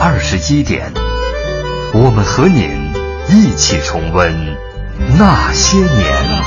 二十一点，我们和您一起重温那些年。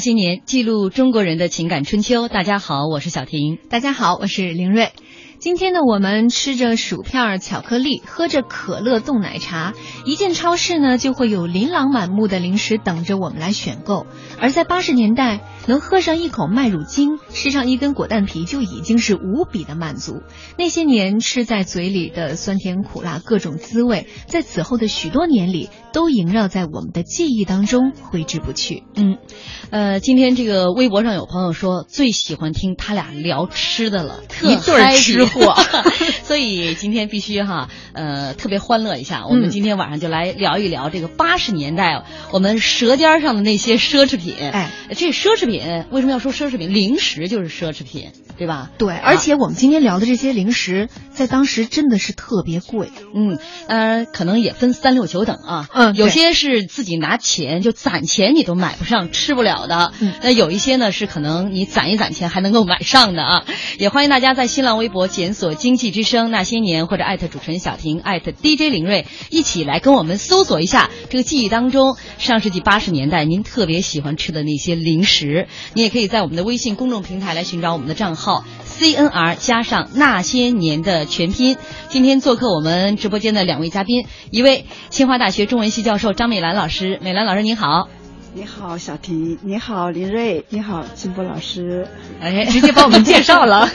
新年，记录中国人的情感春秋。大家好，我是小婷。大家好，我是凌睿。今天呢，我们吃着薯片、巧克力，喝着可乐、冻奶茶，一进超市呢，就会有琳琅满目的零食等着我们来选购。而在八十年代，能喝上一口麦乳精，吃上一根果蛋皮，就已经是无比的满足。那些年吃在嘴里的酸甜苦辣各种滋味，在此后的许多年里，都萦绕在我们的记忆当中，挥之不去。嗯，呃，今天这个微博上有朋友说最喜欢听他俩聊吃的了，特一对儿吃货 所以今天必须哈，呃，特别欢乐一下。我们嗯今天晚上就来聊一聊这个八十年代我们舌尖上的那些奢侈品。哎，这奢侈品为什么要说奢侈品？零食就是奢侈品，对吧？对，而且我们今天聊的这些零食，在当时真的是特别贵。嗯，呃，可能也分三六九等啊。嗯有些是自己拿钱就攒钱你都买不上、吃不了的。嗯那有一些呢是可能你攒一攒钱还能够买上的啊。也欢迎大家在新浪微博检索“经济之声那些年”或者艾特主持人小婷、艾特 DJ 林睿，一起来跟我们搜索一下这个记忆当中上世纪八十年代您特别喜欢吃的那些零食。你也可以在我们的微信公众平台来寻找我们的账号 CNR 加上那些年的全拼。今天做客我们直播间的两位嘉宾，一位清华大学中文系教授张美兰老师，美兰老师您好。你好，小婷，你好，林瑞，你好，金波老师。哎，直接帮我们介绍了，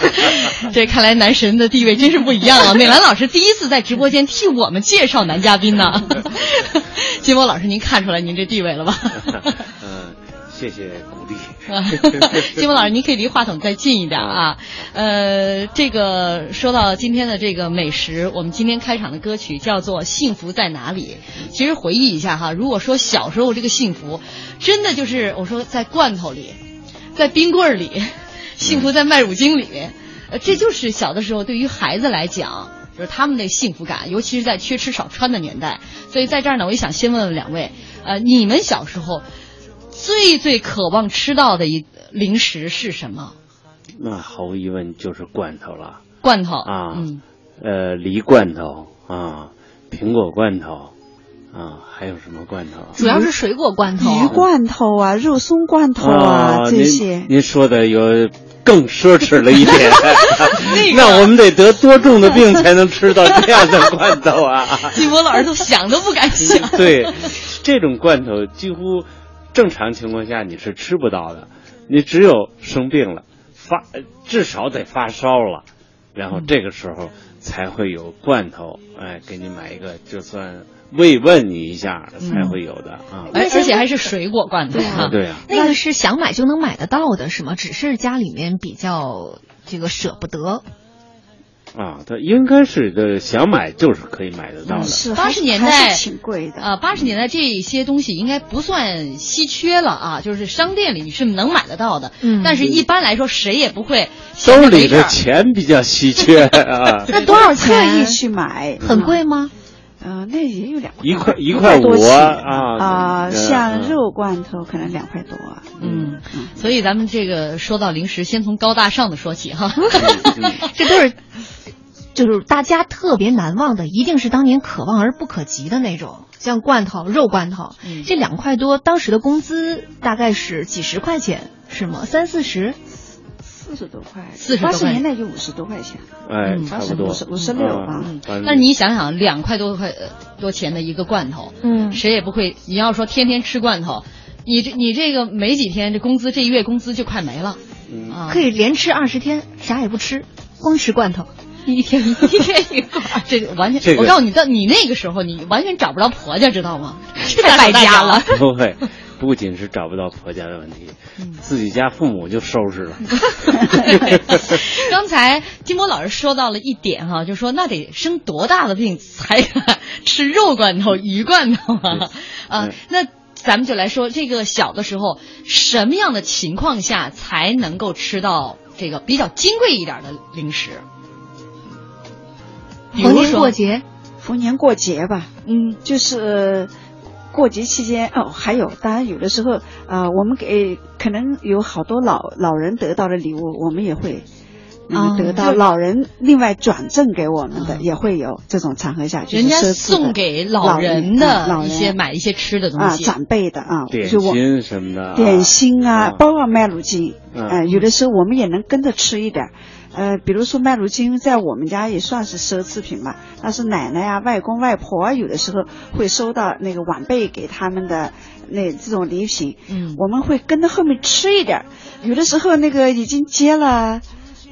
这看来男神的地位真是不一样啊！美兰老师第一次在直播间替我们介绍男嘉宾呢。金波老师，您看出来您这地位了吧？嗯，谢谢鼓励。啊，金波老师，您可以离话筒再近一点啊。呃，这个说到今天的这个美食，我们今天开场的歌曲叫做《幸福在哪里》。其实回忆一下哈，如果说小时候这个幸福，真的就是我说在罐头里，在冰棍儿里，幸福在麦乳精里，呃，这就是小的时候对于孩子来讲就是他们的幸福感，尤其是在缺吃少穿的年代。所以在这儿呢，我也想先问问两位，呃，你们小时候最最渴望吃到的一零食是什么？那毫无疑问就是罐头了罐头啊，嗯，呃，梨罐头啊，苹果罐头啊，还有什么罐头啊？主要是水果罐头。鱼罐头啊，肉松罐头啊，这些。您说的有更奢侈了一点，那个那我们得得多重的病才能吃到这样的罐头啊？金波老师都想都不敢想。对，这种罐头几乎正常情况下你是吃不到的，你只有生病了，发至少得发烧了，然后这个时候才会有罐头，哎，给你买一个，就算慰问你一下才会有的啊。而而且还是水果罐头。对啊，那个是想买就能买得到的，是吗？只是家里面比较这个舍不得。啊，它应该是的，想买就是可以买得到的。是八十年代挺贵的。啊，八十年代这些东西应该不算稀缺了啊，就是商店里你是能买得到的。嗯但是一般来说谁也不会兜里的钱比较稀缺 啊，那多少特钱？意去买，很贵吗？呃，那也有两块一块一一块五多啊啊，像肉罐头可能两块多啊。嗯，所以咱们这个说到零食，先从高大上的说起哈。嗯 这都是，就是大家特别难忘的，一定是当年可望而不可及的那种，像罐头、肉罐头，嗯这两块多，当时的工资大概是几十块钱，是吗？三四十？四十多块，40多块八十年代就五十多块钱，哎，嗯差不多，50 56啊嗯那你想想，两块多块呃多钱的一个罐头，嗯谁也不会。你要说天天吃罐头，你这你这个没几天，这工资这一月工资就快没了嗯啊。可以连吃二十天，啥也不吃，光吃罐头，一天一天一个。这个完全，这个我告诉你，到你那个时候，你完全找不着婆家，知道吗？太 败家了。不会，不仅是找不到婆家的问题，自己家父母就收拾了。刚才金波老师说到了一点哈，就说那得生多大的病才敢吃肉罐头、鱼罐头啊？啊，那咱们就来说这个小的时候，什么样的情况下才能够吃到这个比较金贵一点的零食？比逢年过节，逢年过节吧，嗯就是过节期间哦，还有，当然有的时候啊、呃我们给可能有好多老老人得到的礼物，我们也会。得到老人另外转赠给我们的、嗯也会有这种场合下，就是人家奢侈的送给老老人的老人些买一些吃的东啊西，长辈的啊，点心什么的啊，点心啊，啊包括麦乳精，嗯呃，有的时候我们也能跟着吃一点儿。呃，比如说麦乳精，在我们家也算是奢侈品吧。但是奶奶啊、外公外婆啊，有的时候会收到那个晚辈给他们的那这种礼品，嗯我们会跟着后面吃一点儿。有的时候那个已经结了。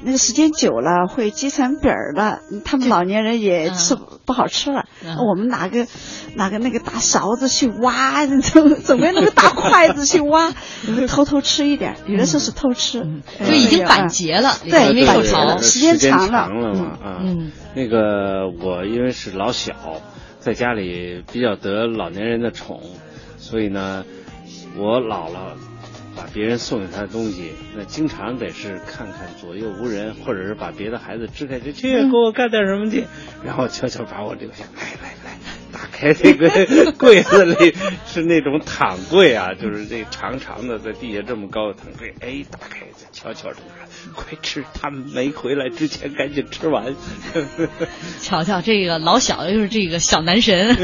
那个时间久了会结成饼儿了，他们老年人也嗯吃不不好吃了。嗯我们拿个拿个那个大勺子去挖，准准备那个大筷子去挖，偷偷吃一点，有的时候是偷吃，呃就已经板结了，对因为受板结潮了。时间长了长了嘛啊。嗯。那个我因为是老小，在家里比较得老年人的宠，所以呢，我姥姥把别人送给他的东西，那经常得是看看左右无人，或者是把别的孩子支开去，去给我干点什么去，然后悄悄把我留下，来来开这个 柜子里是那种躺柜啊，就是这长长的在地下这么高的躺柜，哎，打开再悄悄的拿，快吃，他们没回来之前赶紧吃完。瞧瞧这个老小就是这个小男神，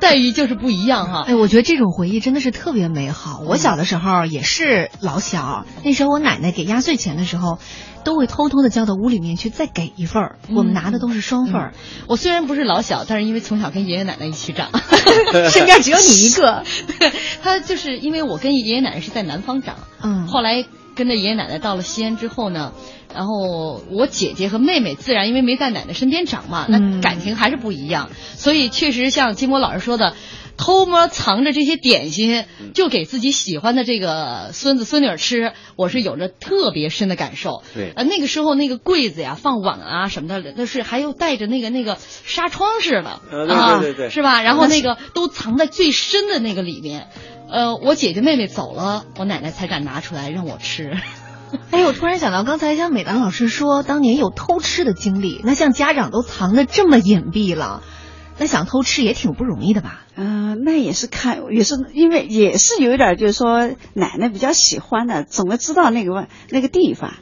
待遇就是不一样哈。哎，我觉得这种回忆真的是特别美好。我小的时候也是老小，那时候我奶奶给压岁钱的时候，都会偷偷的交到屋里面去再给一份儿。我们拿的都是双份儿，我虽然不是老小，但是因为从小跟爷爷奶奶一起长，身边只有你一个。他就是因为我跟爷爷奶奶是在南方长，嗯，后来跟着爷爷奶奶到了西安之后呢，然后我姐姐和妹妹自然因为没在奶奶身边长嘛，那嗯感情还是不一样，所以确实像金波老师说的。偷摸藏着这些点心，就给自己喜欢的这个孙子孙女儿吃，我是有着特别深的感受。对呃，那个时候那个柜子呀，放碗啊什么的，那是还有带着那个那个纱窗似的，啊对啊，对对是吧？然后那个都藏在最深的那个里面。呃，我姐姐妹妹走了，我奶奶才敢拿出来让我吃。哎，我突然想到，刚才像美兰老师说，当年有偷吃的经历，那像家长都藏的这么隐蔽了，那想偷吃也挺不容易的吧？嗯、那也是看，也是因为也是有一点，就是说奶奶比较喜欢的，总会知道那个问那个地方。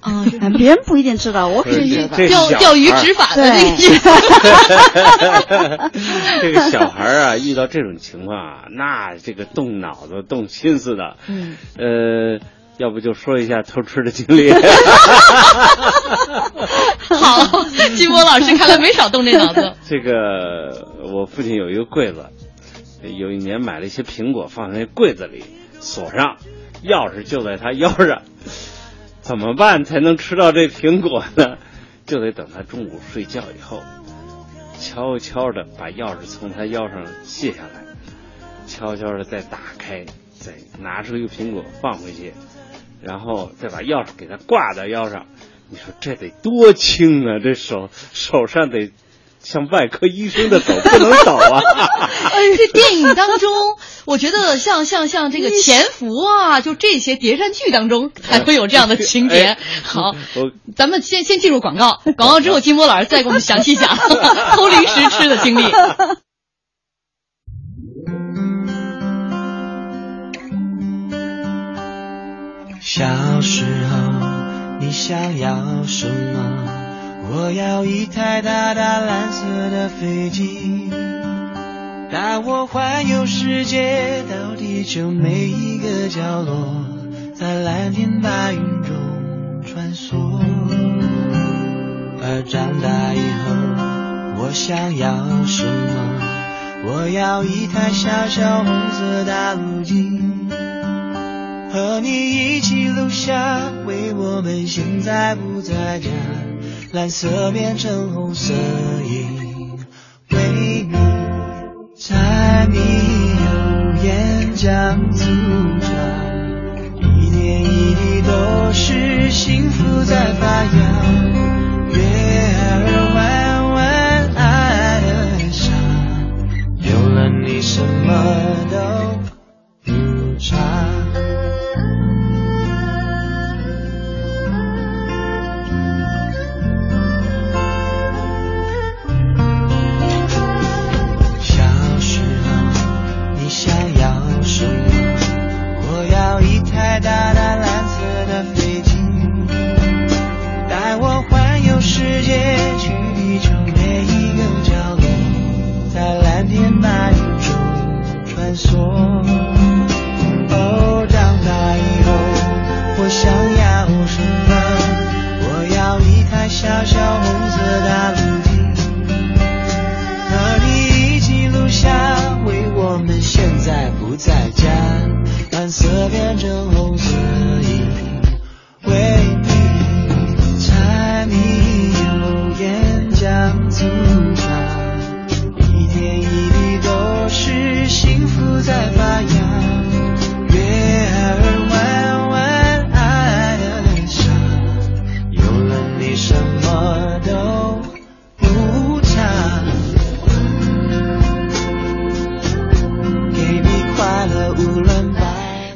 啊，啊别人不一定知道，我肯定知道。钓钓鱼执法的那意思。这个小孩啊，遇到这种情况啊，那这个动脑子、动心思的。嗯，呃，要不就说一下偷吃的经历。好，金波老师看来没少动这脑子。这个我父亲有一个柜子，有一年买了一些苹果放在柜子里，锁上，钥匙就在他腰上。怎么办才能吃到这苹果呢？就得等他中午睡觉以后，悄悄的把钥匙从他腰上卸下来，悄悄的再打开，再拿出一个苹果放回去，然后再把钥匙给他挂在腰上。你说这得多轻啊！这手手上得像外科医生的手，不能抖啊！这电影当中，我觉得像像像这个潜伏啊，就这些谍战剧当中才会有这样的情节哎。好，咱们先先进入广告，广告之后，金波老师再给我们详细讲 偷零食吃的经历。小时候，你想要什么？我要一台大大蓝色的飞机，带我环游世界，到地球每一个角落，在蓝天白云中穿梭。而长大以后，我想要什么？我要一台小小红色大陆机。和你一起留下，为我们现在不在家，蓝色变成红色因，为你柴米油盐酱醋茶，一点一滴都是幸福在发芽，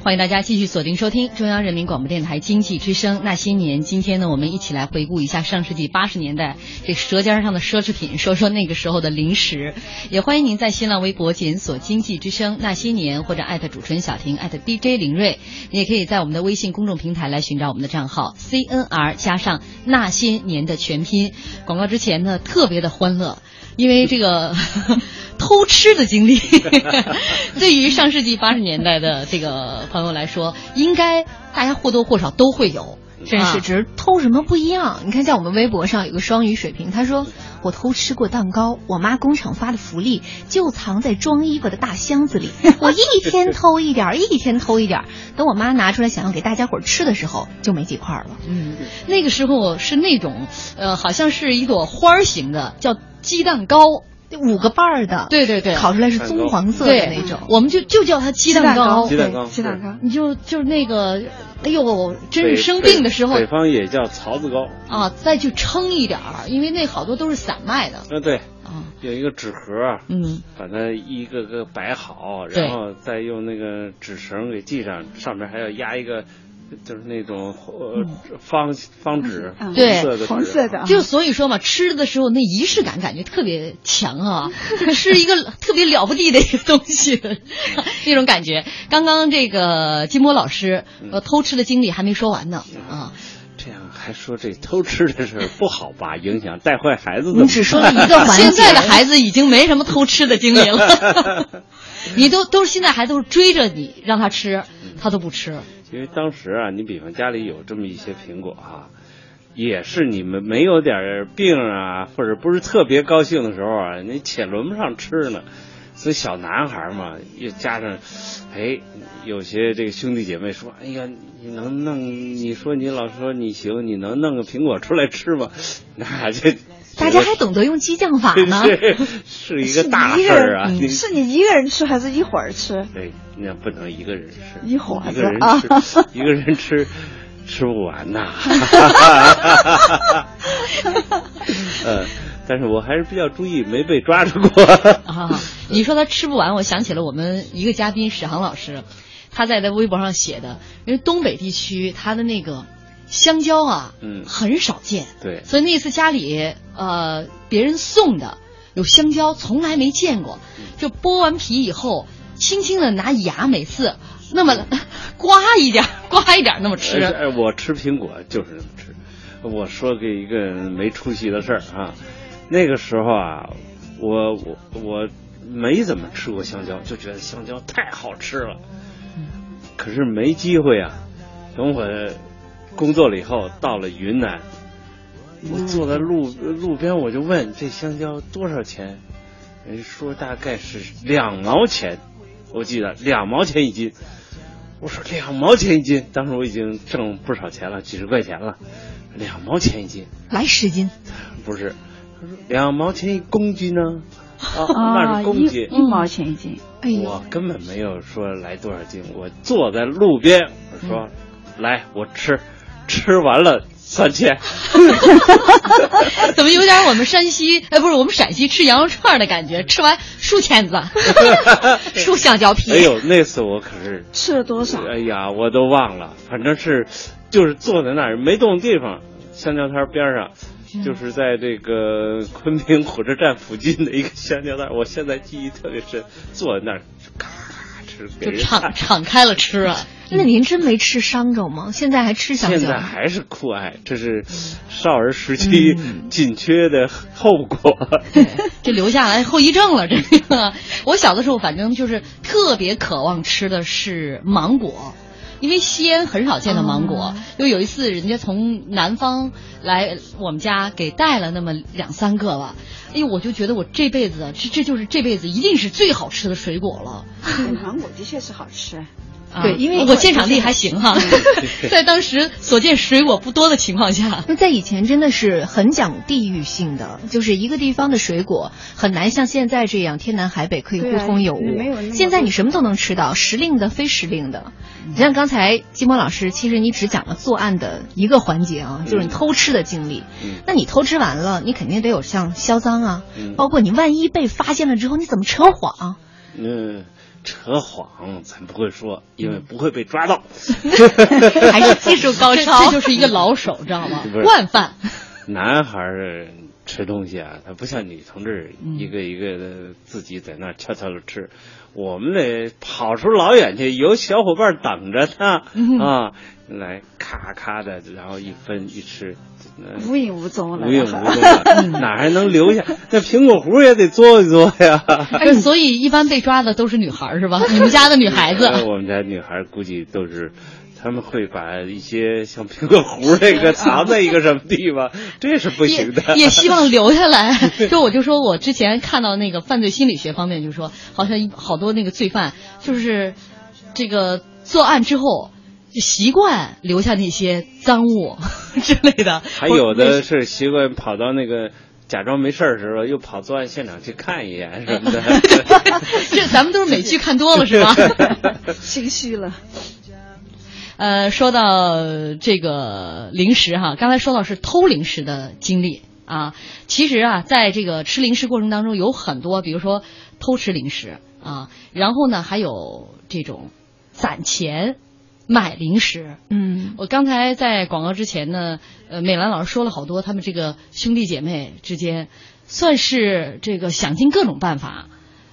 欢迎大家继续锁定收听中央人民广播电台经济之声那些年。今天呢，我们一起来回顾一下上世纪八十年代这舌尖上的奢侈品，说说那个时候的零食。也欢迎您在新浪微博检索“经济之声那些年”或者艾特主持人小婷艾特 DJ 林睿。你也可以在我们的微信公众平台来寻找我们的账号 CNR 加上那些年的全拼。广告之前呢，特别的欢乐。因为这个 偷吃的经历，对于上世纪八十年代的这个朋友来说，应该大家或多或少都会有。真是，啊只是偷什么不一样。你看，在我们微博上有个双语水平，他说我偷吃过蛋糕，我妈工厂发的福利就藏在装衣服的大箱子里，我一天偷一点儿，一天偷一点儿，等我妈拿出来想要给大家伙儿吃的时候，就没几块了。嗯，那个时候是那种，呃，好像是一朵花儿形的，叫鸡蛋糕。五个瓣儿的，对对对，烤出来是棕黄色的那种。我们就就叫它鸡蛋糕。鸡蛋糕，鸡蛋糕。你就就是那个，哎呦，真是生病的时候。北方也叫槽子糕。啊，再去称一点儿，因为那好多都是散卖的。嗯，对，啊，有一个纸盒，嗯，把它一个个摆好，然后再用那个纸绳给系上，上面还要压一个就是那种呃方方纸，嗯。对红色的就所以说嘛，吃的时候那仪式感感觉特别强啊，是一个特别了不地的一个东西，那种感觉。刚刚这个金波老师呃偷吃的经历还没说完呢啊，这样还说这偷吃的事不好吧？影响带坏孩子的。你只说了一个环节，现在的孩子已经没什么偷吃的经历了，你都都是现在还都是追着你让他吃，他都不吃。因为当时啊，你比方家里有这么一些苹果啊，也是你们没有点病啊，或者不是特别高兴的时候啊，你且轮不上吃呢。所以小男孩嘛，又加上，哎，有些这个兄弟姐妹说，哎呀，你能弄？你说你老说你行，你能弄个苹果出来吃吗？那就大家还懂得用激将法呢。是是一个大事儿啊！是你一个人吃还是一会儿吃？对，那不能一个人吃，一伙子一个人啊吃，一个人吃吃不完呐。呃，但是我还是比较注意，没被抓住过。啊，你说他吃不完，我想起了我们一个嘉宾史航老师，他在他微博上写的，因为东北地区他的那个香蕉啊，嗯。很少见，对，所以那次家里呃别人送的有香蕉，从来没见过，就剥完皮以后，轻轻的拿牙每次那么 刮一点，刮一点那么吃。哎，我吃苹果就是那么吃。我说给一个没出息的事儿啊，那个时候啊，我我我没怎么吃过香蕉，就觉得香蕉太好吃了。可是没机会啊，等我工作了以后，到了云南，我坐在路路边，我就问这香蕉多少钱？人说大概是两毛钱，我记得两毛钱一斤。我说两毛钱一斤，当时我已经挣不少钱了，几十块钱了，两毛钱一斤，来十斤，不是？他说两毛钱一公斤呢？啊，那是公斤。一毛钱一斤。哎，我根本没有说来多少斤，我坐在路边，我说，来，我吃，吃完了三千。怎么有点我们山西哎不是我们陕西吃羊肉串的感觉？吃完竖签子，竖香蕉皮。哎呦，那次我可是，吃了多少？哎呀，我都忘了，反正是，就是坐在那儿没动地方，香蕉摊边上。就是在这个昆明火车站附近的一个香蕉摊，我现在记忆特别深，坐在那儿吃，给就人。敞敞开了吃啊。那您真没吃伤着吗？现在还吃香蕉？现在还是酷爱，这是少儿时期紧缺的后果。这留下来后遗症了，这个。我小的时候，反正就是特别渴望吃的是芒果，因为西安很少见到芒果。又有一次，人家从南方来我们家给带了那么两三个吧，哎呦，我就觉得我这辈子这这就是这辈子一定是最好吃的水果了。芒果的确是好吃。啊对因为我鉴赏力还行哈，在当时所见水果不多的情况下，那在以前真的是很讲地域性的，就是一个地方的水果很难像现在这样天南海北可以互通有无。没有现在你什么都能吃到，时令的、非时令的。你像刚才金波老师，其实你只讲了作案的一个环节啊，就是你偷吃的经历。嗯那你偷吃完了，你肯定得有像销赃啊，嗯包括你万一被发现了之后，你怎么扯谎？嗯，扯谎咱不会说，因为不会被抓到。还是技术高超？这就是一个老手，知道吗惯犯。男孩儿吃东西啊，他不像女同志嗯一个一个的自己在那儿悄悄的吃，我们得跑出老远去，有小伙伴等着他嗯啊，来咔咔的，然后一分一吃，呃无影无踪了。无影无踪了，哪还能留下？那苹果核也得做一做呀。哎，所以一般被抓的都是女孩是吧？你们家的女孩子。呃我们家女孩估计都是。他们会把一些像苹果核那个藏在一个什么地方，这是不行的。也也希望留下来。就我就说我之前看到那个犯罪心理学方面，就说好像好多那个罪犯就是这个作案之后就习惯留下那些赃物 之类的。还有的是习惯跑到那个假装没事儿的时候，又跑作案现场去看一眼 什么的。这咱们都是美剧看多了是吧？心虚了。呃，说到这个零食哈，刚才说到是偷零食的经历啊。其实啊，在这个吃零食过程当中，有很多，比如说偷吃零食啊，然后呢，还有这种攒钱买零食。嗯，我刚才在广告之前呢，呃，美兰老师说了好多，他们这个兄弟姐妹之间，算是这个想尽各种办法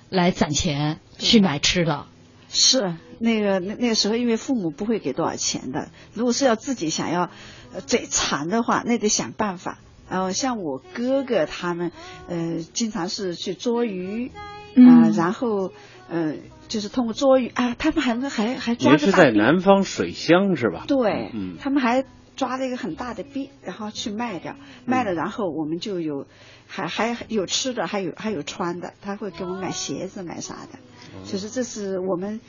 来攒钱去买吃的。是那个那那个时候，因为父母不会给多少钱的。如果是要自己想要，呃，嘴馋的话，那得想办法。然后像我哥哥他们，呃，经常是去捉鱼，啊、嗯然后呃，就是通过捉鱼啊，他们还还还抓您是在南方水乡是吧？对，嗯他们还抓了一个很大的鳖，然后去卖掉，卖了，然后我们就有还还有吃的，还有还有穿的，他会给我们买鞋子买啥的，其实这是我们。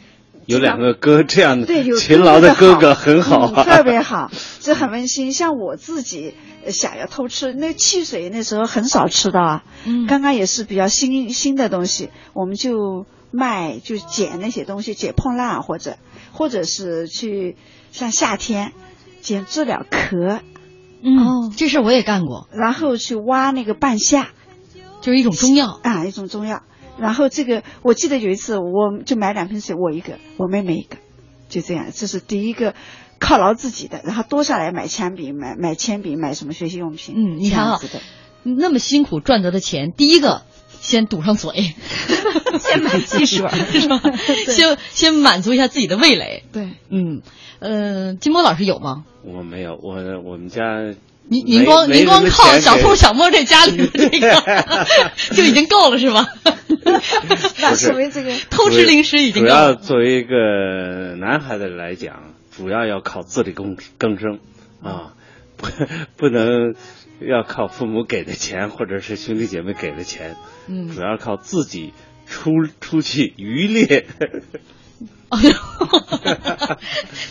有两个哥这样的对，有勤劳的哥哥哥很好啊嗯，特别好，这很温馨。像我自己呃想要偷吃，那汽水那时候很少吃到啊，嗯刚刚也是比较新新的东西，我们就卖就捡那些东西，捡破烂或者或者是去像夏天捡知了壳，嗯，这事我也干过，然后去挖那个半夏。就是一种中药。啊，一种中药。然后这个我记得有一次，我就买两瓶水，我一个，我妹妹一个，就这样，这是第一个犒劳自己的，然后多下来买铅笔、买买铅笔、买什么学习用品，嗯，你看啊那么辛苦赚得的钱，第一个先堵上嘴，先买汽水是吧？先先满足一下自己的味蕾。对，嗯，呃，金波老师有吗？我没有，我我们家您您光您光靠小兔小摸这家里的这个 就已经够了是吗？那不是说明这个 偷吃零食已经主要。作为一个男孩子来讲，主要要靠自力更更生啊，不不能要靠父母给的钱或者是兄弟姐妹给的钱，嗯主要靠自己出出去渔猎。哎呦，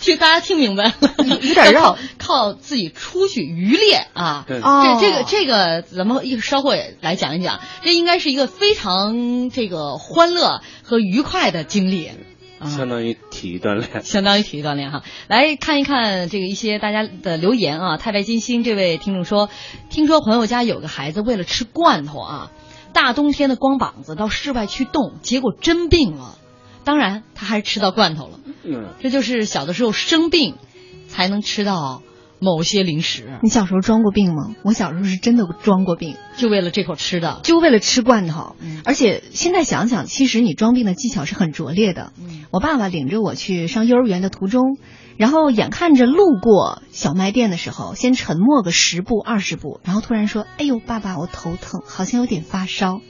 听大家听明白了，有点绕靠靠自己出去渔猎啊。这这个这个，咱们一稍后也来讲一讲，这应该是一个非常这个欢乐和愉快的经历。啊相当于体育锻炼。相当于体育锻炼哈。来看一看这个一些大家的留言啊。太白金星这位听众说，听说朋友家有个孩子为了吃罐头啊，大冬天的光膀子到室外去冻，结果真病了。当然，他还是吃到罐头了。嗯，这就是小的时候生病才能吃到某些零食，你小时候装过病吗？我小时候是真的装过病，就为了这口吃的。就为了吃罐头。嗯而且现在想想，其实你装病的技巧是很拙劣的。嗯我爸爸领着我去上幼儿园的途中，然后眼看着路过小卖店的时候，先沉默个十步二十步，然后突然说：“哎呦，爸爸，我头疼，好像有点发烧。”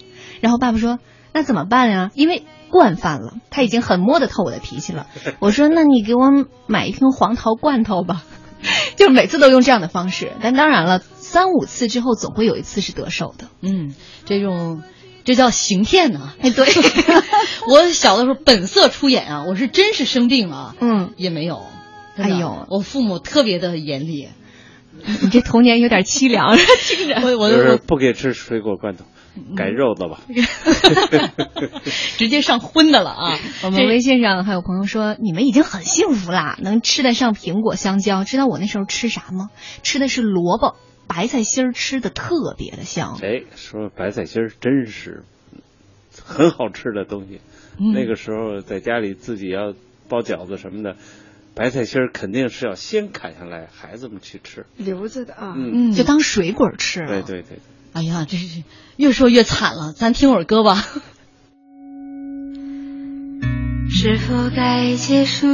然后爸爸说：“那怎么办呀？因为惯犯了，他已经很摸得透我的脾气了。”我说：“那你给我买一瓶黄桃罐头吧。” 就每次都用这样的方式，但当然了，三五次之后总会有一次是得手的。嗯，这种这叫行骗呢。哎，对，我小的时候本色出演啊，我是真是生病了，嗯，也没有。哎呦我父母特别的严厉，你这童年有点凄凉，听着。我我就是不给吃水果罐头，改肉的吧。直接上荤的了啊！我们微信上还有朋友说，你们已经很幸福啦，能吃得上苹果、香蕉。知道我那时候吃啥吗？吃的是萝卜、白菜心儿，吃的特别的香。哎，说白菜心儿真是很好吃的东西。嗯那个时候在家里自己要包饺子什么的，白菜心儿肯定是要先砍下来，孩子们去吃。留着的啊。嗯，嗯，就当水果吃了。对对对。哎呀，这是越说越惨了，咱听会儿歌吧。是否该结束？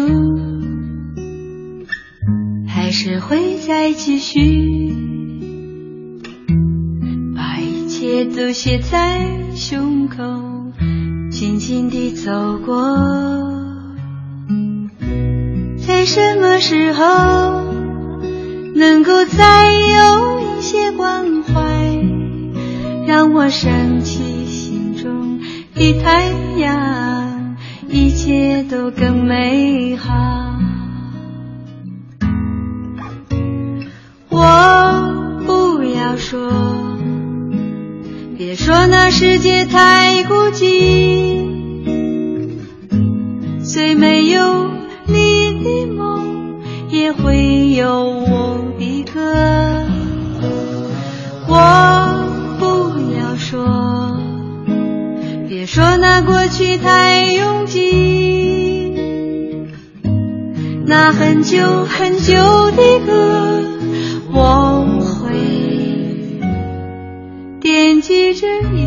还是会再继续？把一切都写在胸口，静静地走过。在什么时候能够再有一些关怀，让我升起心中的太阳，一切都更美好。我不要说，别说那世界太孤寂，虽没有你的梦，也会有我的歌。说那过去太拥挤，那很久很久的歌，我会惦记着你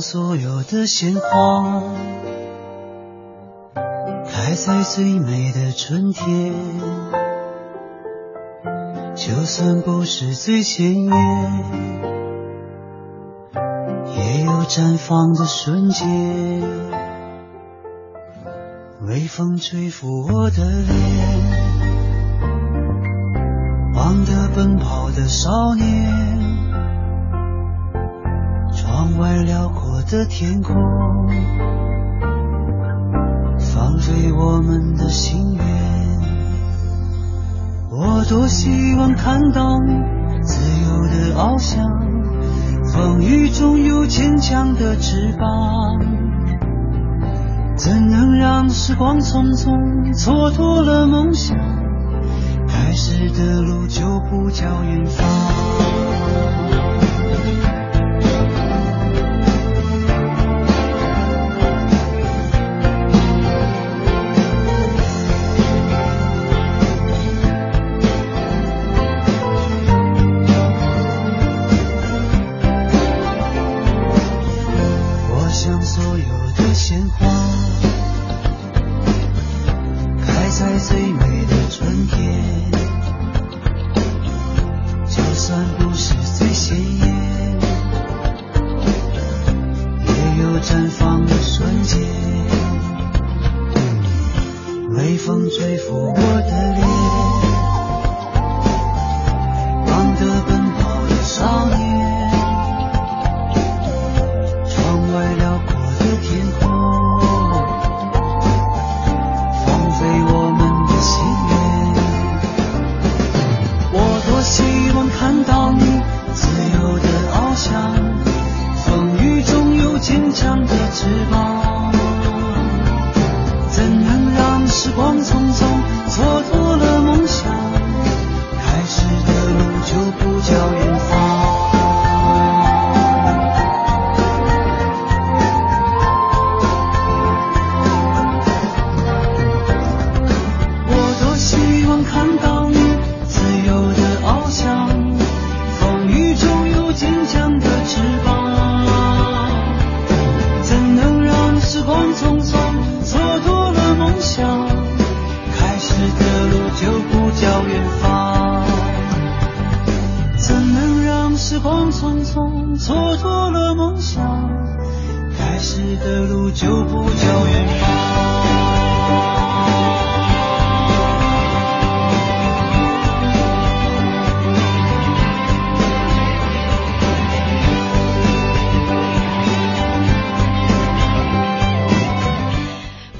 所有的鲜花开在最美的春天，就算不是最鲜艳。也有绽放的瞬间，微风吹拂我的脸，忘得奔跑的少年，窗外辽阔的天空，放飞我们的心愿。我多希望看到你自由的翱翔。风雨中有坚强的翅膀，怎能让时光匆匆蹉跎了梦想？开始的路就不叫远方。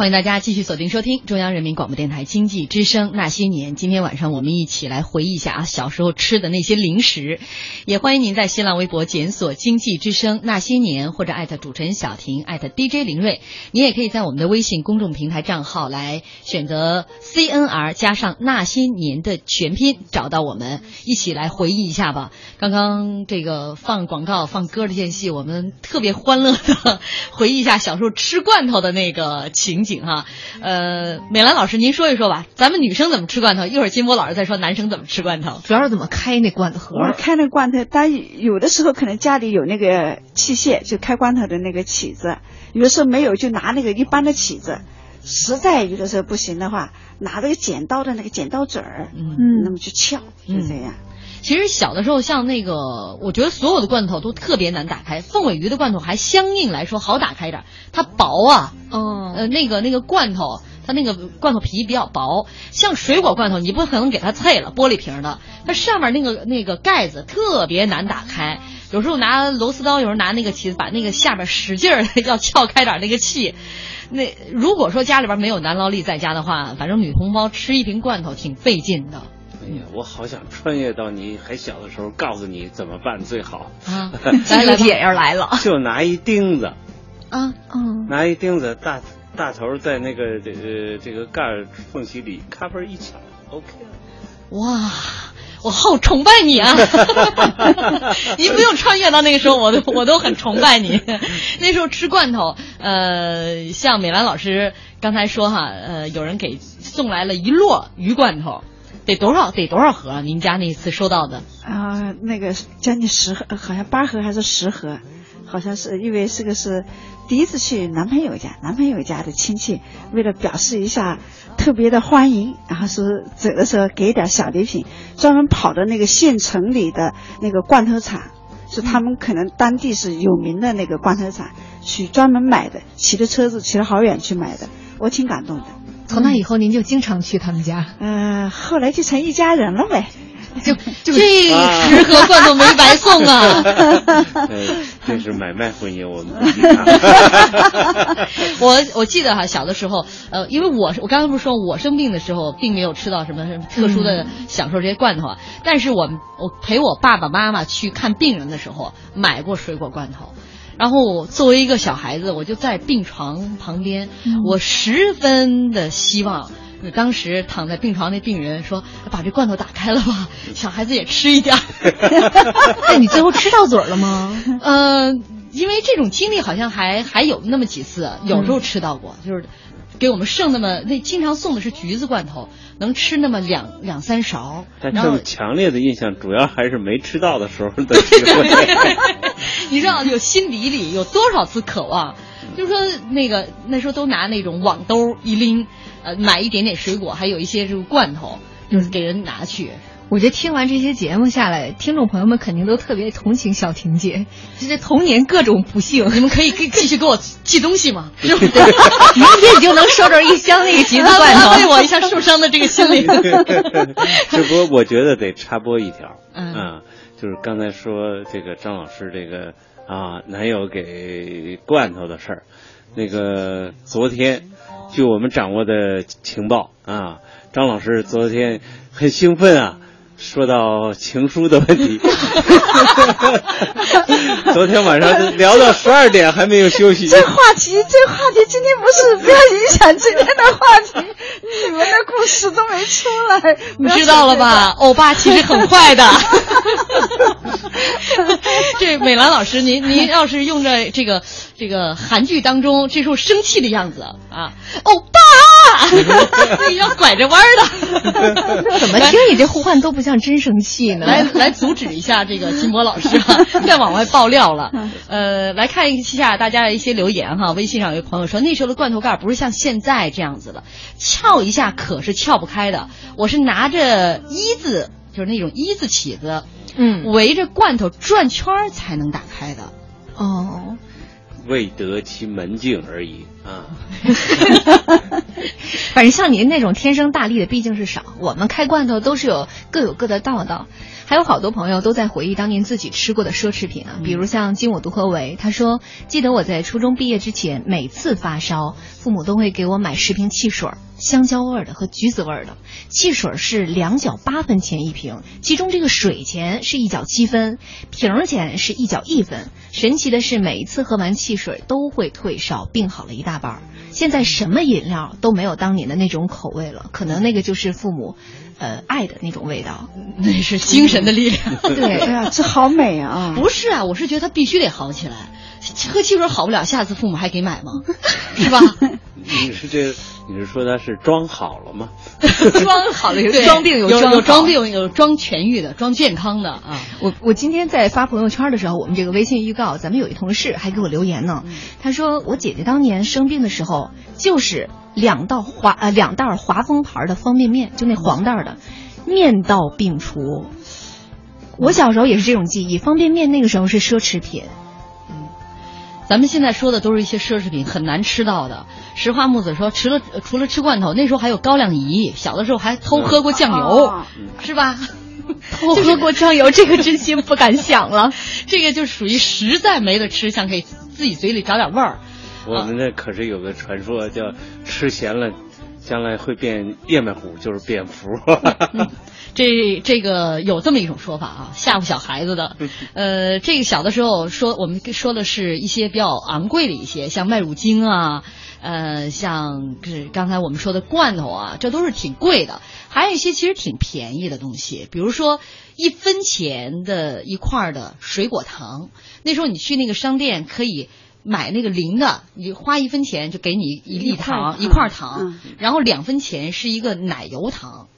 欢迎大家继续锁定收听中央人民广播电台经济之声那些年。今天晚上我们一起来回忆一下啊小时候吃的那些零食。也欢迎您在新浪微博检索“经济之声那些年”或者艾特主持人小婷艾特 DJ 林睿。你也可以在我们的微信公众平台账号来选择 CNR 加上那些年的全拼，找到我们一起来回忆一下吧。刚刚这个放广告放歌的间隙，我们特别欢乐的 回忆一下小时候吃罐头的那个情景。哈，呃，美兰老师，您说一说吧，咱们女生怎么吃罐头？一会儿金波老师再说男生怎么吃罐头，主要是怎么开那罐头盒。开那罐头，但有的时候可能家里有那个器械，就开罐头的那个起子；有的时候没有，就拿那个一般的起子。实在有的时候不行的话，拿那个剪刀的那个剪刀嘴儿，嗯那么去撬，就这样。其实小的时候，像那个，我觉得所有的罐头都特别难打开。凤尾鱼的罐头还相应来说好打开一点儿，它薄啊，嗯，呃，那个那个罐头，它那个罐头皮比较薄。像水果罐头，你不可能给它脆了，玻璃瓶的，它上面那个那个盖子特别难打开。有时候拿螺丝刀，有时候拿那个起子把那个下边使劲儿 要撬开点儿那个气。那如果说家里边没有男劳力在家的话，反正女同胞吃一瓶罐头挺费劲的。哎呀，我好想穿越到你还小的时候，告诉你怎么办最好。啊，来了姐要来了就拿一钉子，啊，嗯，拿一钉子大大头在那个这个这个盖儿缝隙里，咔嘣一卡，OK 了。哇，我好崇拜你啊！你不用穿越到那个时候，我都我都很崇拜你。那时候吃罐头，呃，像美兰老师刚才说哈，呃，有人给送来了一摞鱼罐头，得多少得多少盒？您家那次收到的？啊、那个将近十盒，好像八盒还是十盒，好像是因为这个是第一次去男朋友家，男朋友家的亲戚为了表示一下特别的欢迎，然后说走的时候给点小礼品，专门跑到那个县城里的那个罐头厂，是他们可能当地是有名的那个罐头厂，去专门买的，骑着车子骑了好远去买的，我挺感动的。从那以后您就经常去他们家，呃，后来就成一家人了呗。就就这十盒罐头没白送啊！呃，这是买卖婚姻，我们。我我记得哈，小的时候，呃，因为我我刚才不是说我生病的时候，并没有吃到什么什么特殊的享受这些罐头啊，但是我我陪我爸爸妈妈去看病人的时候，买过水果罐头。然后我作为一个小孩子，我就在病床旁边，我十分的希望。当时躺在病床那病人说：“把这罐头打开了吧，小孩子也吃一点儿。”那你最后吃到嘴儿了吗？呃，因为这种经历好像还还有那么几次，有时候吃到过，就是给我们剩那么那经常送的是橘子罐头，能吃那么两两三勺，但这么强烈的印象，主要还是没吃到的时候的 体会。你知道有心底里有多少次渴望？就是说那个那时候都拿那种网兜一拎，呃，买一点点水果，还有一些这个罐头，就是给人拿去。我觉得听完这些节目下来，听众朋友们肯定都特别同情小婷姐，就这童年各种不幸。你们可以继继续给我寄东西吗？是不是？明天你就能收着一箱那个橘子罐头，安慰我一下受伤的这个心灵。只不过我觉得得插播一条，嗯啊，就是刚才说这个张老师这个啊男友给罐头的事儿，那个昨天据我们掌握的情报啊，张老师昨天很兴奋啊。说到情书的问题，昨天晚上聊到十二点还没有休息。这话题，这话题今天不是不要影响今天的话题，你们的故事都没出来，你知道了吧？欧巴其实很坏的。这美兰老师，您您要是用着这个这个韩剧当中这时候生气的样子啊，欧巴，要拐着弯儿的。怎么听你这呼唤都不像真生气呢？来来阻止一下这个金波老师啊，再往外爆料了。呃，来看一下大家的一些留言哈。微信上有朋友说，那时候的罐头盖不是像现在这样子的，撬一下可是撬不开的。我是拿着一字，就是那种一字起子，嗯，围着罐头转圈儿才能打开的。哦，未得其门径而已啊。反正像您那种天生大力的毕竟是少，我们开罐头都是有各有各的道道。还有好多朋友都在回忆当年自己吃过的奢侈品啊，比如像金我独和为，他说记得我在初中毕业之前，每次发烧，父母都会给我买十瓶汽水，香蕉味儿的和橘子味儿的。汽水是两角八分钱一瓶，其中这个水钱是一角七分，瓶儿钱是一角一分。神奇的是，每一次喝完汽水都会退烧，病好了一大半儿。现在什么饮料都没有当年的那种口味了，可能那个就是父母，呃，爱的那种味道。那 是精神的力量。对，哎呀，这好美啊！不是啊，我是觉得他必须得好起来。喝汽水好不了，下次父母还给买吗？是吧？你是这，你是说他是装好了吗？装好了，有对装病有有装有装病有装痊愈的，装健康的啊。我我今天在发朋友圈的时候，我们这个微信预告，咱们有一同事还给我留言呢。他说我姐姐当年生病的时候，就是两道华呃两袋华丰牌的方便面，就那黄袋的，面到病除。我小时候也是这种记忆，方便面那个时候是奢侈品。咱们现在说的都是一些奢侈品，很难吃到的。石花木子说，除了除了吃罐头，那时候还有高粱饴，小的时候还偷喝过酱油，哦是吧？偷喝过酱油，这个真心不敢想了。这个就属于实在没得吃，想给自己嘴里找点味儿。我们那可是有个传说，叫吃咸了，将来会变燕麦糊，就是蝙蝠。这这个有这么一种说法啊，吓唬小孩子的。呃，这个小的时候说，我们说的是一些比较昂贵的一些，像麦乳精啊，呃，像是刚才我们说的罐头啊，这都是挺贵的。还有一些其实挺便宜的东西，比如说一分钱的一块儿的水果糖，那时候你去那个商店可以。买那个零的，你花一分钱就给你一粒糖一块糖，然后两分钱是一个奶油糖，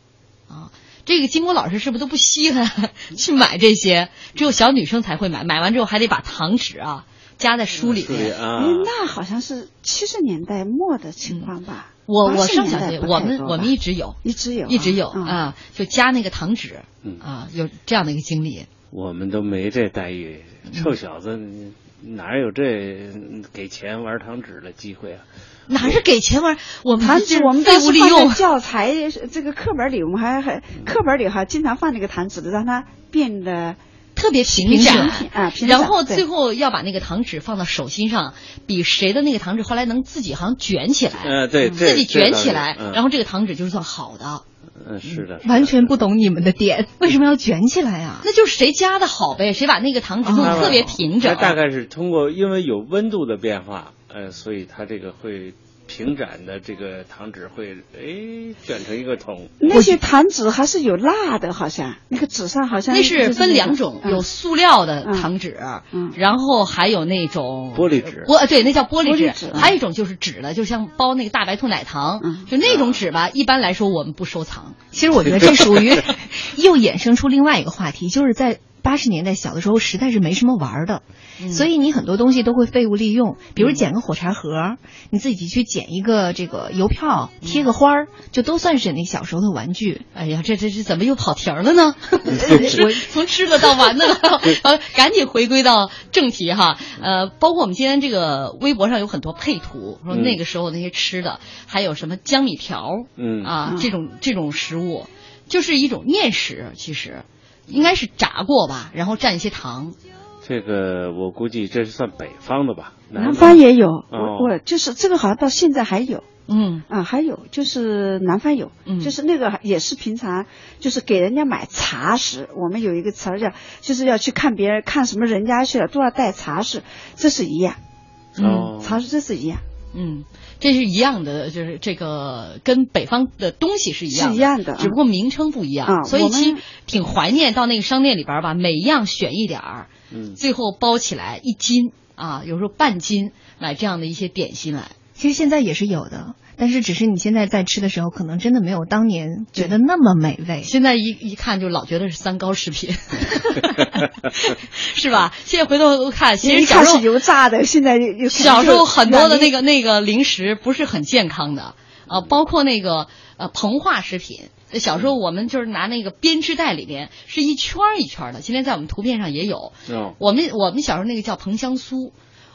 啊，这个金国老师是不是都不稀罕 去买这些？只有小女生才会买，买完之后还得把糖纸啊夹在书里面。那好像是七十年代末的情况吧？我我80上小学，我们我们一直有，一直有一直有啊啊，就夹那个糖纸嗯。啊，有这样的一个经历。我们都没这待遇，臭小子，你哪有这给钱玩糖纸的机会啊？哪是给钱玩？我们这糖纸我们废物利用。教材这个课本里，我们还还课本里哈经常放那个糖纸的，让它变得特别平平展啊平展然后最后要把那个糖纸放到手心上，比谁的那个糖纸后来能自己好像卷起来，呃，对，自己卷起来，嗯、然后这个糖纸就是算好的，嗯，是的，完全不懂你们的点，为什么要卷起来啊？那就是谁加的好呗，谁把那个糖纸弄得特别平整。它大概是通过因为有温度的变化，呃，所以它这个会平展的这个糖纸会哎卷成一个桶。那些糖纸还是有蜡的，好像那个纸上好像那是分两种，嗯。有塑料的糖纸，嗯。然后还有那种玻璃纸。玻对，那叫玻璃纸。璃纸。嗯。还有一种就是纸的，就像包那个大白兔奶糖，就那种纸吧，一般来说我们不收藏。其实我觉得 这属于 又衍生出另外一个话题，就是在八十年代小的时候，实在是没什么玩儿的，嗯所以你很多东西都会废物利用，比如捡个火柴盒，你自己去捡一个这个邮票，贴个花儿，就都算是你小时候的玩具。哎呀，这这这怎么又跑题儿了呢？我从吃的到玩的了，呃，赶紧回归到正题哈。呃，包括我们今天这个微博上有很多配图，说那个时候那些吃的，还有什么江米条，嗯啊，这种这种食物，就是一种面食，其实应该是炸过吧，然后蘸一些糖。这个我估计这是算北方的吧？南方。也有，哦。我我就是这个好像到现在还有。嗯。啊，还有就是南方有，嗯。就是那个也是平常就是给人家买茶食，我们有一个词儿叫，就是要去看别人看什么人家去了都要带茶食，这是一样，哦，茶食这是一样，嗯，这是一样的，就是这个跟北方的东西是一样的，是一样的只不过名称不一样。啊所以其实挺怀念到那个商店里边儿吧，每一样选一点儿，嗯，最后包起来一斤啊，有时候半斤买这样的一些点心来。其实现在也是有的，但是只是你现在在吃的时候，可能真的没有当年觉得那么美味。现在一一看就老觉得是三高食品，是吧？现在回头看，其实小时候油炸的，现在又又小时候很多的那个个那个零食不是很健康的。啊，包括那个呃膨化食品。小时候我们就是拿那个编织袋里边是一圈儿一圈儿的，今天在我们图片上也有。哦，我们我们小时候那个叫膨香酥。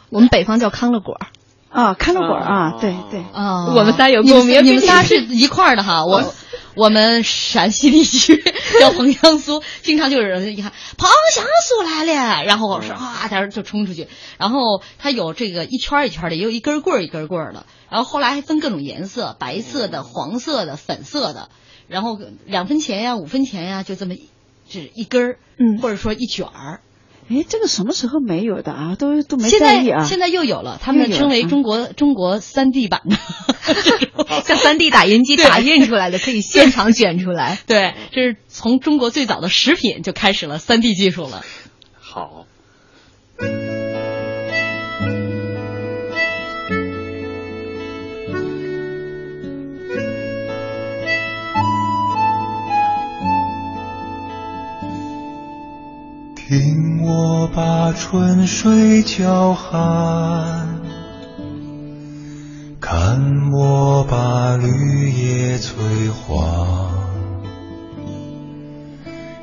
我们北方叫康乐果儿，啊，看乐果儿啊哦，对对，啊，我们仨有共鸣你们仨是一块儿的哈。我我们陕西地区 叫彭香酥，经常就有人一看彭香酥来了，然后我说啊，他就冲出去。然后它有这个一圈儿一圈儿的，也有一根棍儿一根棍儿的。然后后来还分各种颜色，白色的、黄色的、粉色的。然后两分钱呀、五分钱呀，就这么一只一根儿，嗯或者说一卷儿。哎，这个什么时候没有的啊？都都没现在意啊。在现在又有了，他们称为嗯中国中国三 D 版的 像三 D 打印机打印出来的，可以现场卷出来。对，这是从中国最早的食品就开始了三 D 技术了。好，听我把春水叫寒，看我把绿叶催黄。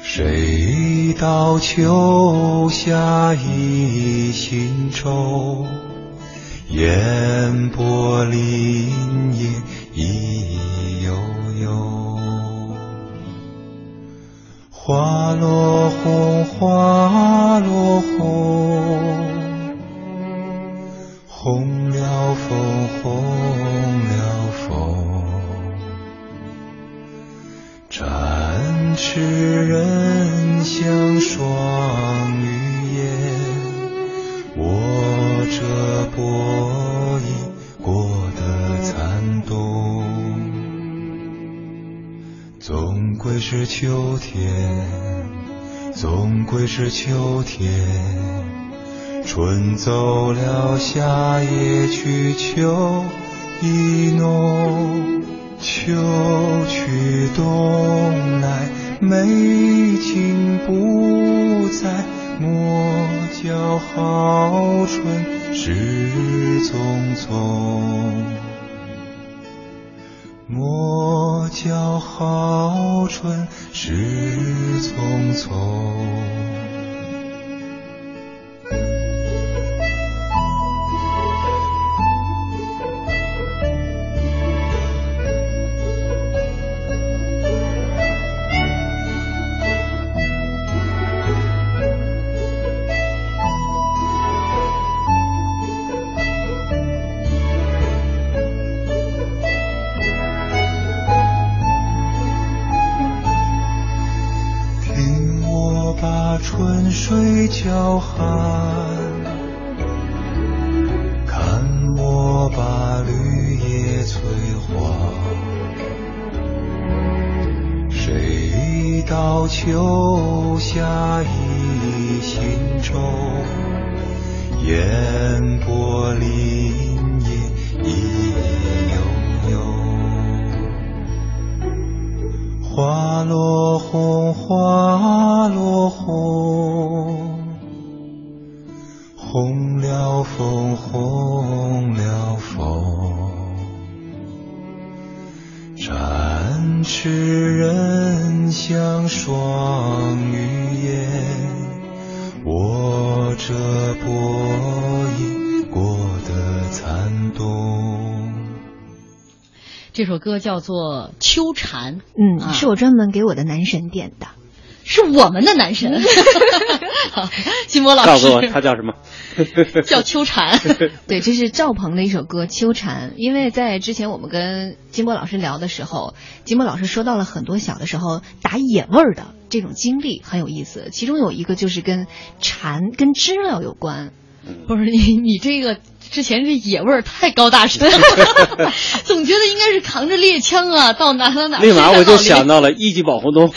谁道秋下一心愁？烟波林叶意悠悠。花落红，花花落红，红了枫，红了枫。展翅人像双羽燕，握着薄衣过的残冬。总归是秋天，总归是秋天。春走了，夏也去，秋意浓。秋去冬来，美景不再。莫教好春事匆匆。莫教好春逝匆匆。到秋下一心愁？烟波林叶意悠悠。花落红，花落红，红了枫，红了枫。展翅人像双羽燕，握着薄衣过的残冬。这首歌叫做《秋蝉》，嗯，啊是我专门给我的男神点的。是我们的男神。好金波老师告诉我他叫什么？叫秋蝉。对，这是赵鹏的一首歌《秋蝉》。因为在之前我们跟金波老师聊的时候，金波老师说到了很多小的时候打野味儿的这种经历，很有意思。其中有一个就是跟蝉、跟知了有关。不是你，你这个之前这野味儿太高大上了，总觉得应该是扛着猎枪啊，到哪到哪。立马我就想到了一级保护动物。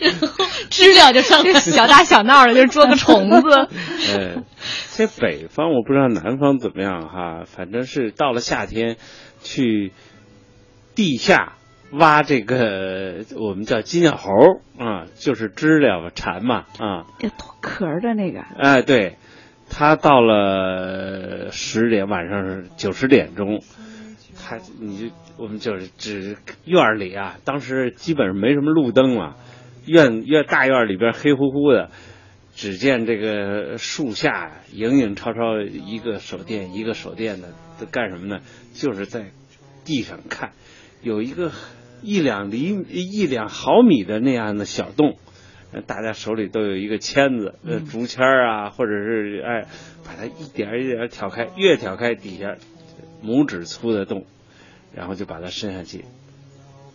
然后知了就上去小打小闹的，就捉个虫子。哎，在北方我不知道南方怎么样哈，反正是到了夏天，去地下挖这个我们叫金鸟猴啊，就是知了蝉嘛啊，要脱壳的那个。哎对，他到了十点晚上是九十点钟，他你就我们就是只院里啊，当时基本上没什么路灯了，院院大院里边黑乎乎的。只见这个树下影影绰绰一个手电一个手电的，都干什么呢？就是在地上看，有一个一两厘一两毫米的那样的小洞，呃大家手里都有一个签子，呃，竹签儿啊，或者是哎，把它一点一点挑开，越挑开底下拇指粗的洞，然后就把它伸下去，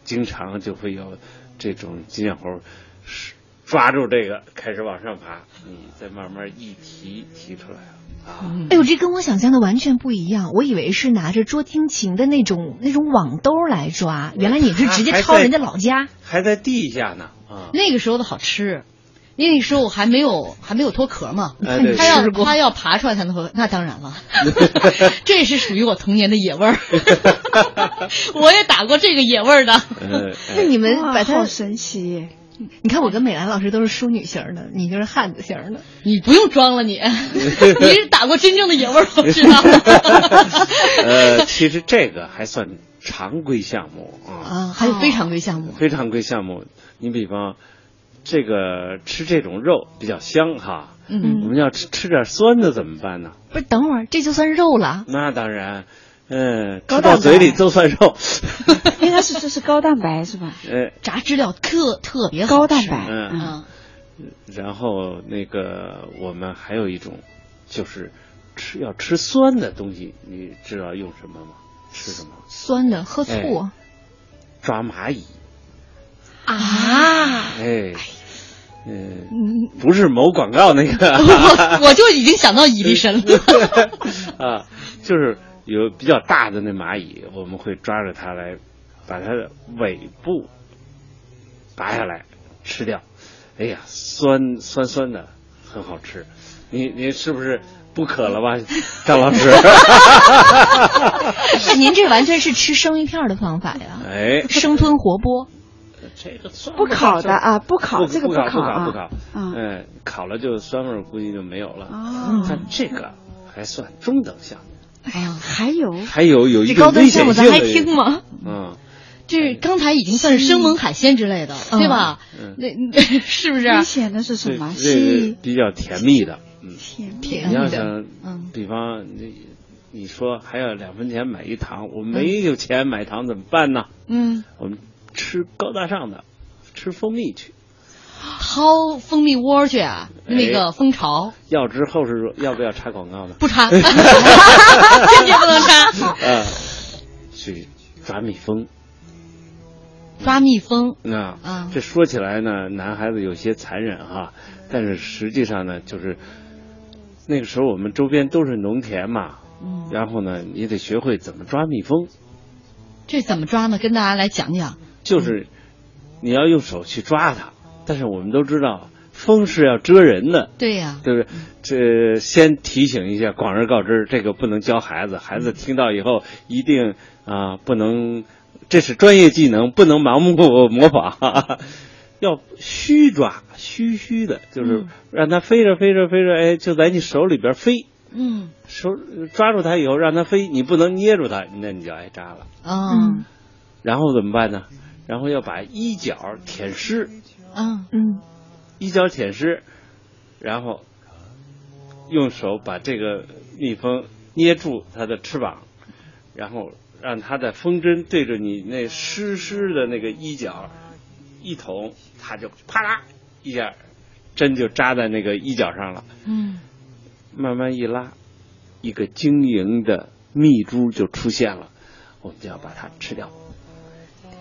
经常就会有这种金线猴是抓住这个开始往上爬，你再慢慢一提提出来了。哎呦，这跟我想象的完全不一样。我以为是拿着捉蜻蜓的那种那种网兜来抓，原来你是直接抄人家老家。还在地下呢啊！那个时候的好吃，那个时候还没有还没有脱壳嘛，他要他要爬出来才能脱，那当然了，这是属于我童年的野味儿，我也打过这个野味儿的。呃，那你们哇把它好神奇耶！你看我跟美兰老师都是淑女型的，你就是汉子型的。你不用装了你，你是打过真正的野味儿，我知道。呃，其实这个还算常规项目啊，啊，还有非常规项目。非常规项目。你比方，这个吃这种肉比较香哈，嗯我们要吃吃点酸的怎么办呢？不是，等会儿这就算肉了。那当然，嗯，吃到嘴里都算肉。应该是这是高蛋白是吧？呃，炸知了特特别好吃高蛋白，嗯嗯，然后那个我们还有一种，就是吃要吃酸的东西，你知道用什么吗？吃什么？酸的，喝醋哎抓蚂蚁。啊。哎，嗯，不是某广告那个，我 我就已经想到蚁力神了。啊，就是有比较大的那蚂蚁，我们会抓着它来，把它的尾部拔下来吃掉。哎呀，酸酸酸的，很好吃。你你是不是不渴了吧，张老师？那您这完全是吃生鱼片的方法呀，哎，生吞活剥。这个算不烤的啊，不烤不这个不烤不烤，啊嗯，烤了就酸味儿估计就没有了。哦但这个还算中等项目，啊，还有？还有有一个危高端项目险性咱还听吗？嗯，这刚才已经算是。生猛海鲜之类的，对吧？嗯。那那 是不是？危险的是什么？是比较甜蜜的，嗯，甜甜你要的想，嗯。比方你你说还要两分钱买一糖，我没有钱买糖怎么办呢？嗯，我们吃高大上的，吃蜂蜜去。掏蜂蜜窝去啊，那个蜂巢要知后事说，要不要插广告呢？不插，坚决不能插。呃，去抓蜜蜂。抓蜜蜂，啊，啊这说起来呢，男孩子有些残忍哈，但是实际上呢，就是那个时候我们周边都是农田嘛，嗯，然后呢，你得学会怎么抓蜜蜂，这怎么抓呢？跟大家来讲讲。就是你要用手去抓它，但是我们都知道风是要蛰人的，对呀，对不对？这先提醒一下，广而告之，这个不能教孩子，孩子听到以后一定啊、不能，这是专业技能，不能盲目模仿，要虚抓，虚虚的，就是嗯让它飞着飞着飞着，哎，就在你手里边飞，嗯手抓住它以后让它飞，你不能捏住它，那你就挨扎了。啊嗯然后怎么办呢？然后要把衣角舔湿，嗯嗯，衣角舔湿，然后用手把这个蜜蜂捏住它的翅膀，然后让它的风筝对着你那湿湿的那个衣角一捅，它就啪啦一下，针就扎在那个衣角上了。嗯，慢慢一拉，一个晶莹的蜜珠就出现了，我们就要把它吃掉。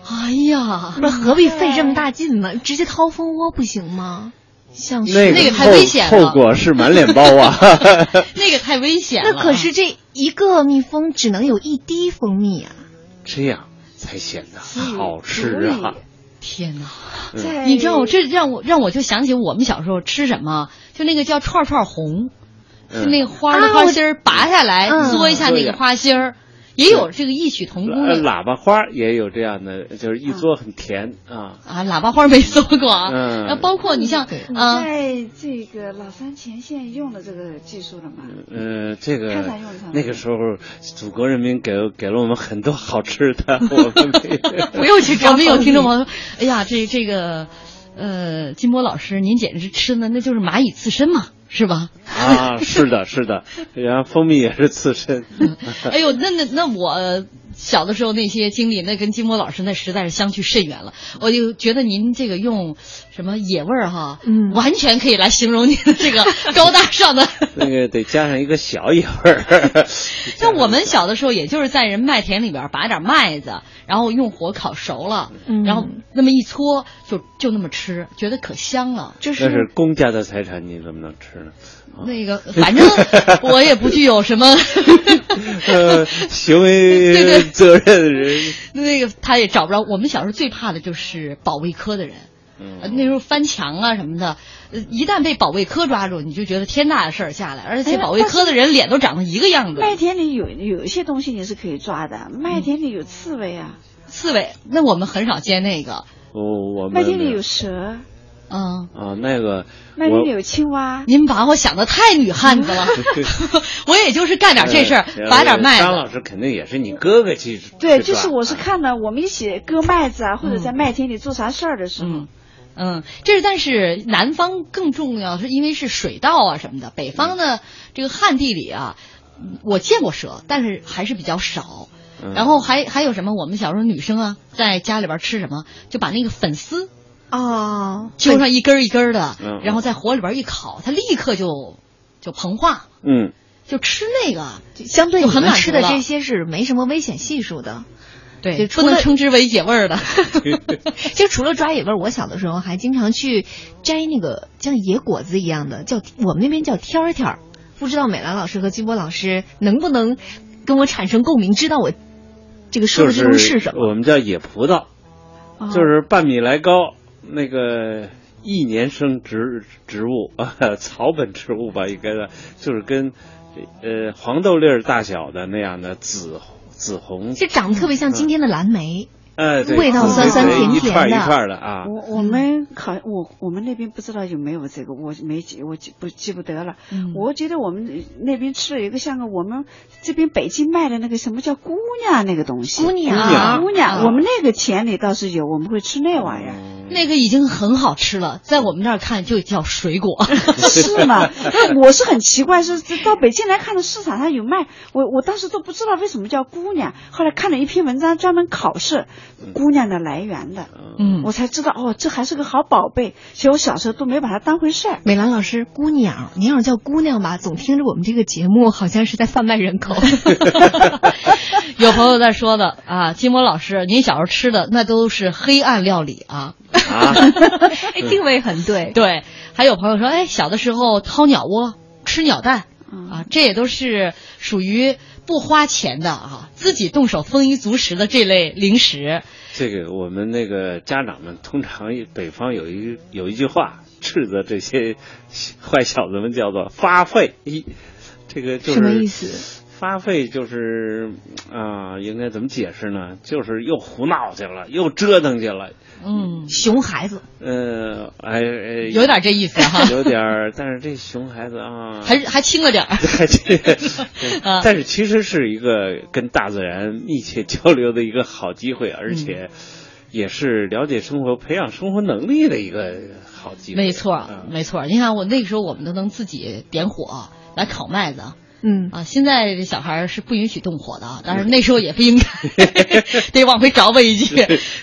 哎呀，那何必费这么大劲呢？直接掏蜂窝不行吗？像那那个太危险了后果是满脸包啊！那个太危险了。那可是这一个蜜蜂只能有一滴蜂蜜啊！这样才显得好吃啊！天哪！在你知道我这让我让我就想起我们小时候吃什么，就那个叫串串红，嗯就那个花儿的花心儿拔下来，嗯嘬一下那个花心儿，也有这个异曲同工的。呃喇叭花也有这样的，就是一嘬很甜啊。啊。喇叭花没搜过。啊，嗯。那包括你像在这个老三前线用了这个技术了吗？呃，这个那个时候，祖国人民给给了我们很多好吃的，我们没。不用去，我们有听众朋友说，哎呀，这这个呃，金波老师，您简直是吃的那就是蚂蚁刺身嘛，是吧？啊，是的，是的，然后蜂蜜也是刺身。哎呦，那那那我小的时候那些经历，那跟金波老师那实在是相去甚远了。我就觉得您这个用什么野味儿哈，嗯完全可以来形容您的这个高大上的。那个得加上一个小野味儿。像我们小的时候，也就是在人麦田里边拔点麦子，然后用火烤熟了，嗯然后那么一搓，就就那么吃，觉得可香了。就那是公家的财产，你怎么能吃呢？那个，反正 我也不具有什么呃，行对为对责任人。那个，他也找不着。我们小时候最怕的就是保卫科的人。呃嗯，那时候翻墙啊什么的，呃，一旦被保卫科抓住，你就觉得天大的事儿下来，而且哎保卫科的人脸都长得一个样子。麦田里有有一些东西你是可以抓的，麦田里有刺猬啊，刺猬，那我们很少见那个。哦我们麦田里有蛇，嗯，啊，那个麦田里有青蛙。您把我想的太女汉子了，我也就是干点这事儿，呃拔点麦子。张老师肯定也是你哥哥去对，就是我是看到，我们一起割麦子啊，或者在麦田里做啥事儿的时候，嗯嗯，这是但是南方更重要，是因为是水稻啊什么的。北方呢，这个旱地里啊，我见过蛇，但是还是比较少。嗯然后还还有什么？我们小时候女生啊，在家里边吃什么，就把那个粉丝啊，揪上一根儿一根儿的嗯，然后在火里边一烤，它立刻就就膨化，嗯，就吃那个。相对你们吃的这些是没什么危险系数的。对，就不能称之为野味儿的。其实除了抓野味儿，我小的时候还经常去摘那个像野果子一样的，叫我们那边叫天儿天儿。不知道美兰老师和金波老师能不能跟我产生共鸣，知道我这个说就的这东西是什么？我们叫野葡萄，哦就是半米来高，那个一年生植植物啊，草本植物吧，应该的，就是跟呃黄豆粒儿大小的那样的紫紫红，这长得特别像今天的蓝莓。呃，味道酸酸甜甜的一串一串的啊。我我们好，我我们那边不知道有没有这个，我没记，我记不记不得了。嗯我觉得我们那边吃了一个像个我们这边北京卖的那个什么叫姑娘那个东西，姑娘啊姑娘，啊我们那个田里倒是有，我们会吃那玩意儿。那个已经很好吃了，在我们那儿看就叫水果。是吗？那我是很奇怪，是是到北京来看的市场上有卖，我我当时都不知道为什么叫姑娘，后来看了一篇文章专门考试姑娘的来源的，嗯我才知道哦，这还是个好宝贝。其实我小时候都没把它当回事儿。美兰老师，姑娘，您要是叫姑娘吧，总听着我们这个节目好像是在贩卖人口。有朋友在说的啊，金波老师，您小时候吃的那都是黑暗料理啊。啊，哎，定位很对。对，还有朋友说，哎，小的时候掏鸟窝、吃鸟蛋嗯啊，这也都是属于不花钱的啊，自己动手丰衣足食的这类零食。这个我们那个家长们通常北方有一有一句话，斥责这些坏小子们叫做发费。一，这个就是什么意思？发费就是啊、应该怎么解释呢？就是又胡闹去了，又折腾去了。嗯，熊孩子，呃，哎哎，有点这意思哈 有点儿，但是这熊孩子啊，还还轻了点儿。还这个啊但是其实是一个跟大自然密切交流的一个好机会，而嗯且也是了解生活、培养生活能力的一个好机会。没错啊，没错。你看我那个时候，我们都能自己点火来烤麦子。嗯啊，现在这小孩儿是不允许动火的啊，但是那时候也不应该，得往回找我一句。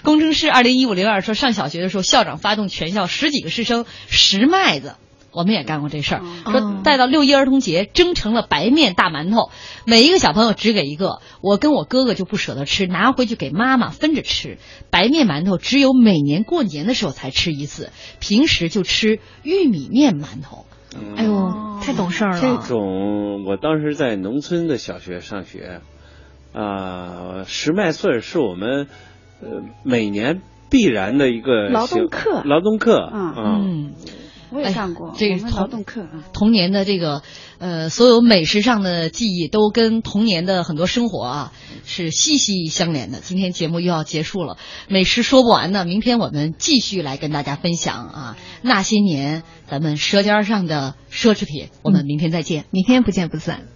工程师二零一五零二说，上小学的时候，校长发动全校十几个师生拾麦子。我们也干过这事儿，说哦带到六一儿童节蒸成了白面大馒头，每一个小朋友只给一个。我跟我哥哥就不舍得吃，拿回去给妈妈分着吃。白面馒头只有每年过年的时候才吃一次，平时就吃玉米面馒头。嗯。哎呦，太懂事儿了。这。种我当时在农村的小学上学，啊、拾麦穗是我们呃每年必然的一个劳动课。劳动课，嗯。嗯，我也上过，这个劳动课啊。童年的这个呃，所有美食上的记忆都跟童年的很多生活啊是息息相连的。今天节目又要结束了，美食说不完呢，明天我们继续来跟大家分享啊那些年咱们舌尖上的奢侈品。我们明天再见。明天不见不散。